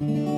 Mm-hmm.